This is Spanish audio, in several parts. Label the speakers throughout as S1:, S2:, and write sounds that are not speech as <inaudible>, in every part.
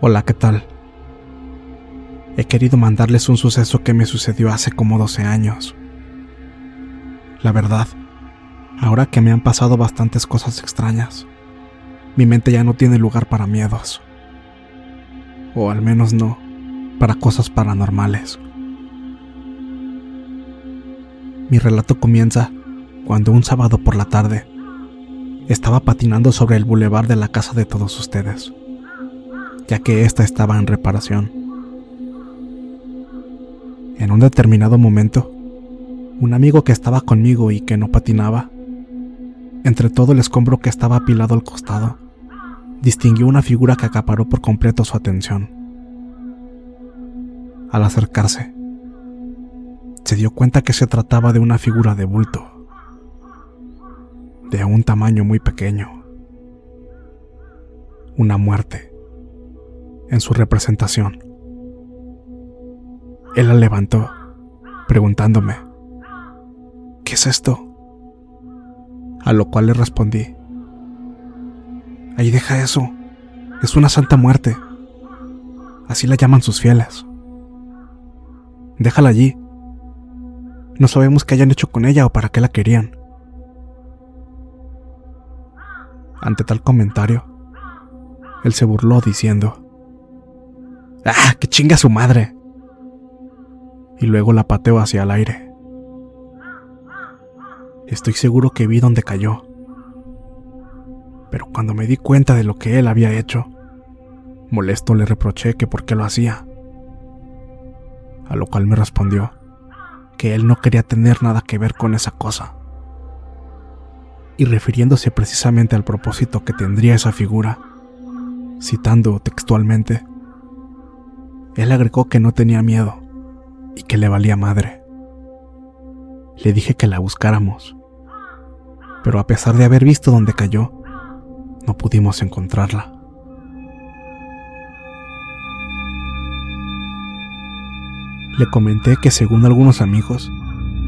S1: Hola, ¿qué tal? He querido mandarles un suceso que me sucedió hace como 12 años. La verdad, ahora que me han pasado bastantes cosas extrañas, mi mente ya no tiene lugar para miedos. O al menos no para cosas paranormales. Mi relato comienza cuando un sábado por la tarde estaba patinando sobre el bulevar de la casa de todos ustedes, ya que ésta estaba en reparación. En un determinado momento, un amigo que estaba conmigo y que no patinaba, entre todo el escombro que estaba apilado al costado, distinguió una figura que acaparó por completo su atención. Al acercarse, se dio cuenta que se trataba de una figura de bulto, de un tamaño muy pequeño, una muerte en su representación. Él la levantó, preguntándome, ¿qué es esto? A lo cual le respondí, Ahí deja eso. Es una santa muerte. Así la llaman sus fieles. Déjala allí. No sabemos qué hayan hecho con ella o para qué la querían. Ante tal comentario, él se burló diciendo, ¡Ah, que chinga su madre! Y luego la pateó hacia el aire. Estoy seguro que vi dónde cayó pero cuando me di cuenta de lo que él había hecho, molesto le reproché que por qué lo hacía. A lo cual me respondió que él no quería tener nada que ver con esa cosa. Y refiriéndose precisamente al propósito que tendría esa figura, citando textualmente, él agregó que no tenía miedo y que le valía madre. Le dije que la buscáramos, pero a pesar de haber visto dónde cayó, no pudimos encontrarla. Le comenté que según algunos amigos,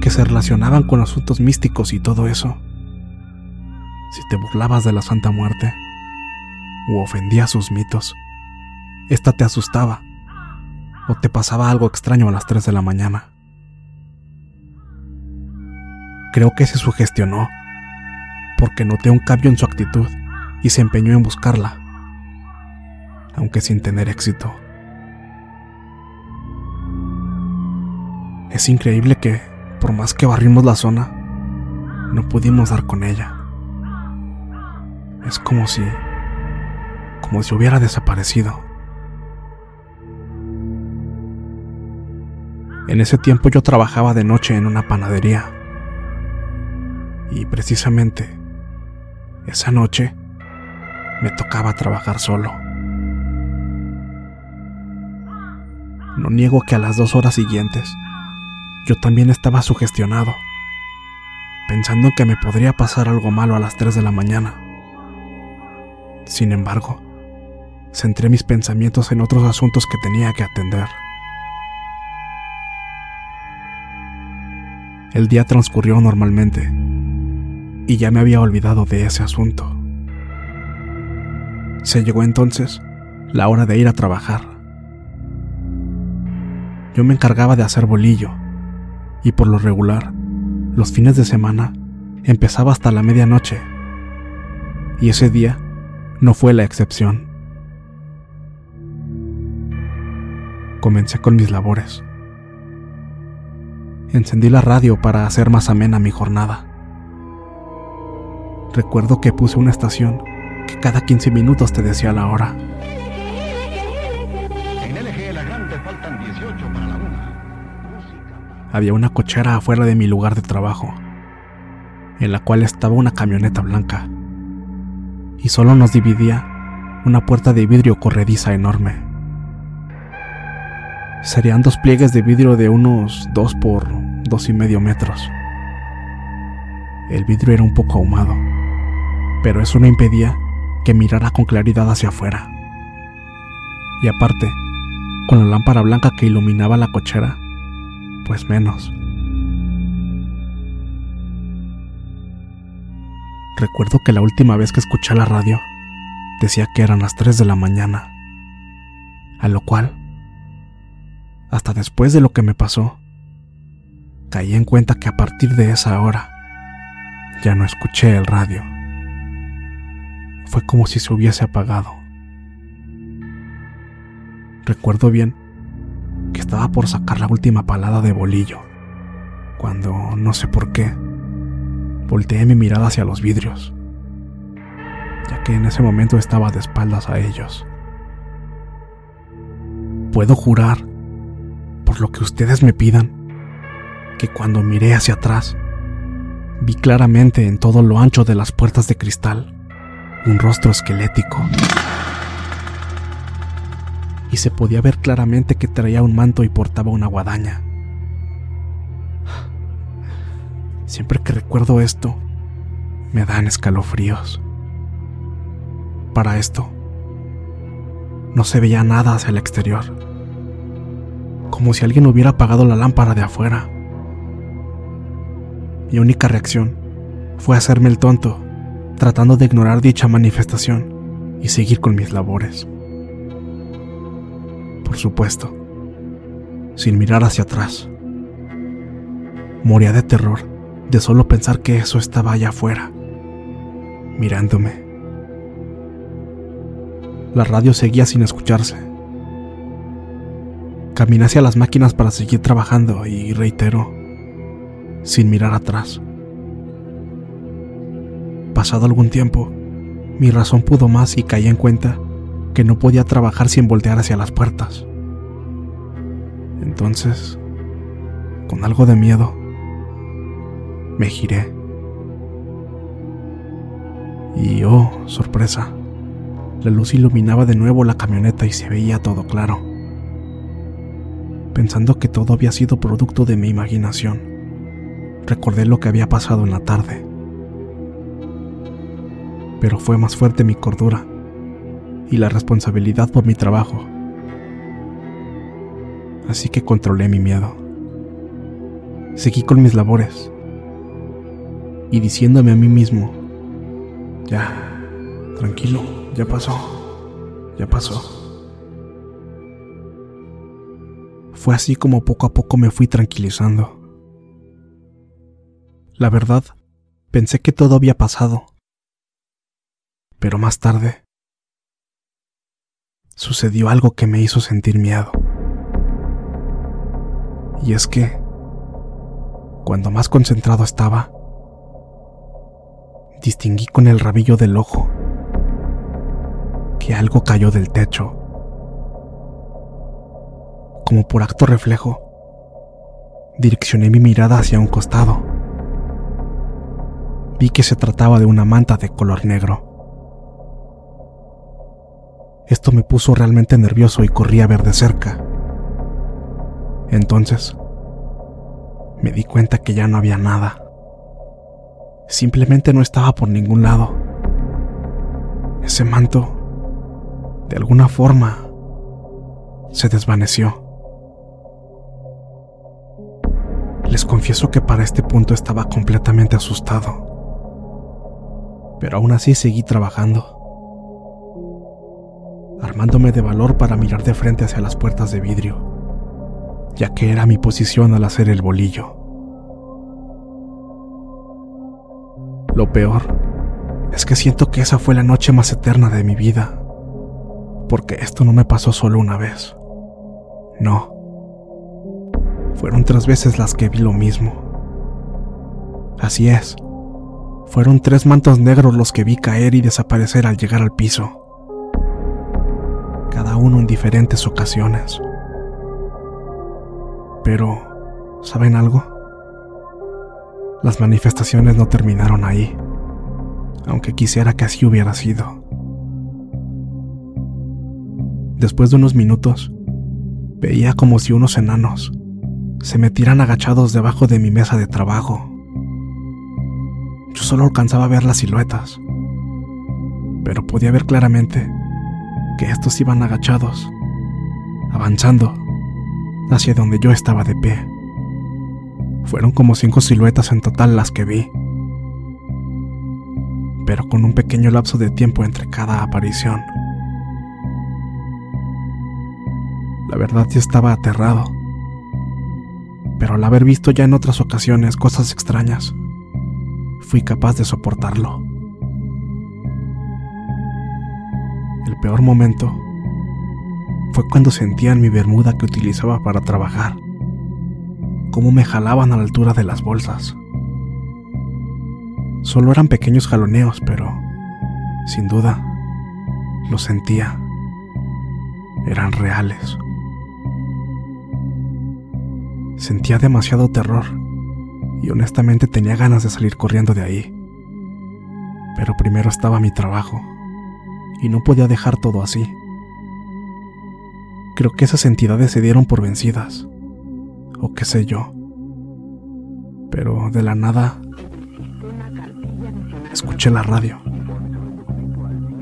S1: que se relacionaban con asuntos místicos y todo eso, si te burlabas de la Santa Muerte o ofendías sus mitos, esta te asustaba o te pasaba algo extraño a las 3 de la mañana. Creo que se sugestionó porque noté un cambio en su actitud y se empeñó en buscarla, aunque sin tener éxito. Es increíble que, por más que barrimos la zona, no pudimos dar con ella. Es como si, como si hubiera desaparecido. En ese tiempo yo trabajaba de noche en una panadería. Y precisamente esa noche me tocaba trabajar solo. No niego que a las dos horas siguientes yo también estaba sugestionado, pensando que me podría pasar algo malo a las 3 de la mañana. Sin embargo, centré mis pensamientos en otros asuntos que tenía que atender. El día transcurrió normalmente y ya me había olvidado de ese asunto. Se llegó entonces la hora de ir a trabajar. Yo me encargaba de hacer bolillo y por lo regular, los fines de semana empezaba hasta la medianoche y ese día no fue la excepción. Comencé con mis labores. Encendí la radio para hacer más amena mi jornada. Recuerdo que puse una estación que cada 15 minutos te decía la hora.
S2: En LG La Grande faltan 18 para la una.
S1: Había una cochera afuera de mi lugar de trabajo, en la cual estaba una camioneta blanca, y solo nos dividía una puerta de vidrio corrediza enorme. Serían dos pliegues de vidrio de unos dos por dos y medio metros. El vidrio era un poco ahumado, pero eso no impedía que mirara con claridad hacia afuera. Y aparte, con la lámpara blanca que iluminaba la cochera, pues menos. Recuerdo que la última vez que escuché la radio decía que eran las 3 de la mañana, a lo cual, hasta después de lo que me pasó, caí en cuenta que a partir de esa hora ya no escuché el radio. Fue como si se hubiese apagado. Recuerdo bien que estaba por sacar la última palada de bolillo, cuando, no sé por qué, volteé mi mirada hacia los vidrios, ya que en ese momento estaba de espaldas a ellos. Puedo jurar, por lo que ustedes me pidan, que cuando miré hacia atrás, vi claramente en todo lo ancho de las puertas de cristal un rostro esquelético. Y se podía ver claramente que traía un manto y portaba una guadaña. Siempre que recuerdo esto, me dan escalofríos. Para esto, no se veía nada hacia el exterior, como si alguien hubiera apagado la lámpara de afuera. Mi única reacción fue hacerme el tonto, tratando de ignorar dicha manifestación y seguir con mis labores. Por supuesto, sin mirar hacia atrás. Moría de terror de solo pensar que eso estaba allá afuera, mirándome. La radio seguía sin escucharse. Caminé hacia las máquinas para seguir trabajando y reitero, sin mirar atrás. Pasado algún tiempo, mi razón pudo más y caí en cuenta que no podía trabajar sin voltear hacia las puertas. Entonces, con algo de miedo, me giré. Y oh, sorpresa, la luz iluminaba de nuevo la camioneta y se veía todo claro. Pensando que todo había sido producto de mi imaginación, recordé lo que había pasado en la tarde. Pero fue más fuerte mi cordura y la responsabilidad por mi trabajo. Así que controlé mi miedo. Seguí con mis labores y diciéndome a mí mismo, ya, tranquilo, ya pasó, ya pasó. Fue así como poco a poco me fui tranquilizando. La verdad, pensé que todo había pasado. Pero más tarde, sucedió algo que me hizo sentir miedo. Y es que, cuando más concentrado estaba, distinguí con el rabillo del ojo que algo cayó del techo. Como por acto reflejo, direccioné mi mirada hacia un costado. Vi que se trataba de una manta de color negro. Esto me puso realmente nervioso y corrí a ver de cerca. Entonces, me di cuenta que ya no había nada. Simplemente no estaba por ningún lado. Ese manto, de alguna forma, se desvaneció. Les confieso que para este punto estaba completamente asustado. Pero aún así seguí trabajando armándome de valor para mirar de frente hacia las puertas de vidrio, ya que era mi posición al hacer el bolillo. Lo peor es que siento que esa fue la noche más eterna de mi vida, porque esto no me pasó solo una vez. No. Fueron tres veces las que vi lo mismo. Así es. Fueron tres mantos negros los que vi caer y desaparecer al llegar al piso cada uno en diferentes ocasiones. Pero, ¿saben algo? Las manifestaciones no terminaron ahí, aunque quisiera que así hubiera sido. Después de unos minutos, veía como si unos enanos se metieran agachados debajo de mi mesa de trabajo. Yo solo alcanzaba a ver las siluetas, pero podía ver claramente que estos iban agachados, avanzando hacia donde yo estaba de pie. Fueron como cinco siluetas en total las que vi, pero con un pequeño lapso de tiempo entre cada aparición. La verdad yo estaba aterrado, pero al haber visto ya en otras ocasiones cosas extrañas, fui capaz de soportarlo. El peor momento fue cuando sentía en mi bermuda que utilizaba para trabajar, cómo me jalaban a la altura de las bolsas. Solo eran pequeños jaloneos, pero, sin duda, lo sentía. Eran reales. Sentía demasiado terror y honestamente tenía ganas de salir corriendo de ahí. Pero primero estaba mi trabajo y no podía dejar todo así. Creo que esas entidades se dieron por vencidas, o qué sé yo. Pero de la nada escuché la radio.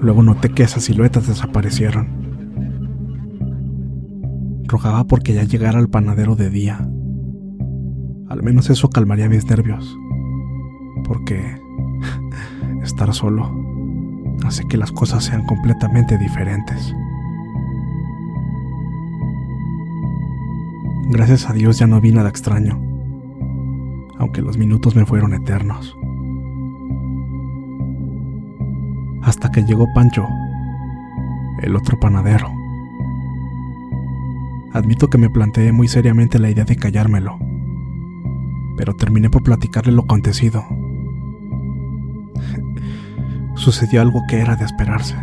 S1: Luego noté que esas siluetas desaparecieron. Rogaba porque ya llegara al panadero de día. Al menos eso calmaría mis nervios. Porque <laughs> estar solo hace que las cosas sean completamente diferentes. Gracias a Dios ya no vi nada extraño, aunque los minutos me fueron eternos. Hasta que llegó Pancho, el otro panadero. Admito que me planteé muy seriamente la idea de callármelo, pero terminé por platicarle lo acontecido sucedió algo que era de esperarse.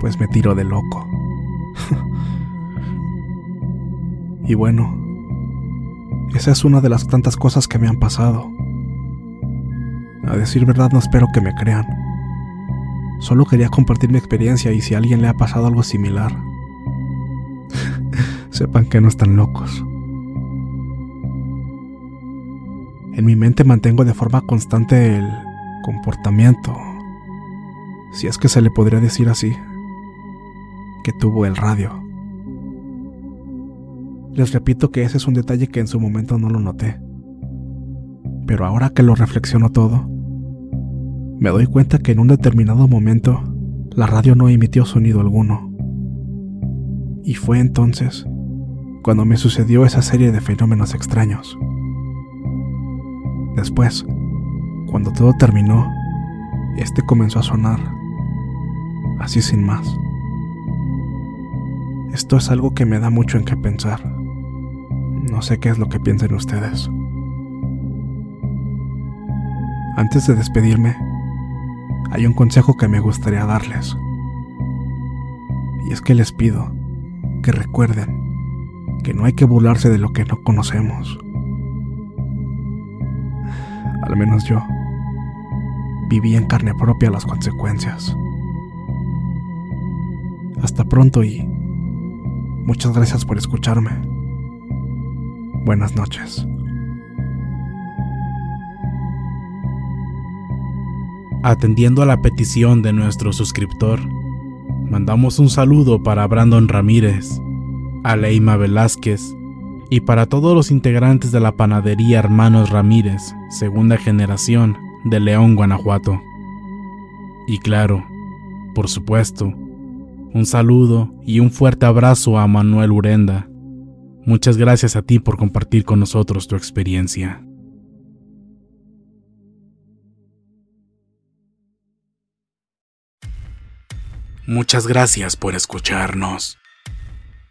S1: Pues me tiró de loco. <laughs> y bueno, esa es una de las tantas cosas que me han pasado. A decir verdad no espero que me crean. Solo quería compartir mi experiencia y si a alguien le ha pasado algo similar, <laughs> sepan que no están locos. En mi mente mantengo de forma constante el comportamiento, si es que se le podría decir así, que tuvo el radio. Les repito que ese es un detalle que en su momento no lo noté. Pero ahora que lo reflexiono todo, me doy cuenta que en un determinado momento la radio no emitió sonido alguno. Y fue entonces cuando me sucedió esa serie de fenómenos extraños. Después, cuando todo terminó, este comenzó a sonar, así sin más. Esto es algo que me da mucho en qué pensar. No sé qué es lo que piensen ustedes. Antes de despedirme, hay un consejo que me gustaría darles. Y es que les pido que recuerden que no hay que burlarse de lo que no conocemos. Al menos yo viví en carne propia las consecuencias. Hasta pronto y muchas gracias por escucharme. Buenas noches.
S3: Atendiendo a la petición de nuestro suscriptor, mandamos un saludo para Brandon Ramírez, Aleima Velázquez y para todos los integrantes de la panadería Hermanos Ramírez, segunda generación de León, Guanajuato. Y claro, por supuesto, un saludo y un fuerte abrazo a Manuel Urenda. Muchas gracias a ti por compartir con nosotros tu experiencia. Muchas gracias por escucharnos.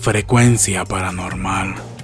S3: frecuencia paranormal.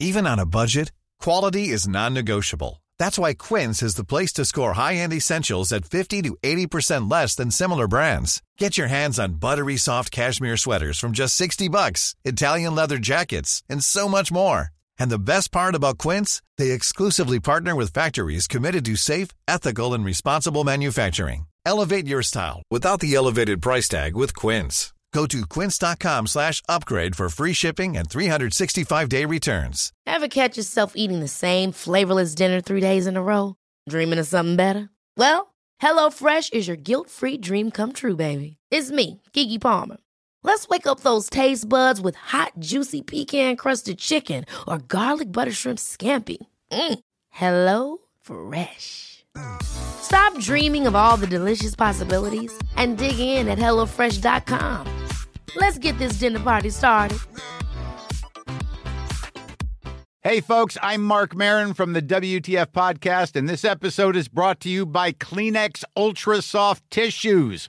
S4: Even on a budget, quality is non-negotiable. That's why Quince is the place to score high-end essentials at 50 to 80% less than similar brands. Get your hands on buttery soft cashmere sweaters from just 60 bucks, Italian leather jackets, and so much more. And the best part about Quince, they exclusively partner with factories committed to safe, ethical, and responsible manufacturing. Elevate your style without the elevated price tag with Quince. Go to quince.com slash upgrade for free shipping and 365-day returns.
S5: Ever catch yourself eating the same flavorless dinner three days in a row? Dreaming of something better? Well, HelloFresh is your guilt-free dream come true, baby. It's me, Kiki Palmer. Let's wake up those taste buds with hot, juicy pecan-crusted chicken or garlic butter shrimp scampi. Mm. Hello Fresh. Stop dreaming of all the delicious possibilities and dig in at HelloFresh.com. Let's get this dinner party started.
S6: Hey, folks, I'm Mark Marin from the WTF Podcast, and this episode is brought to you by Kleenex Ultra Soft Tissues,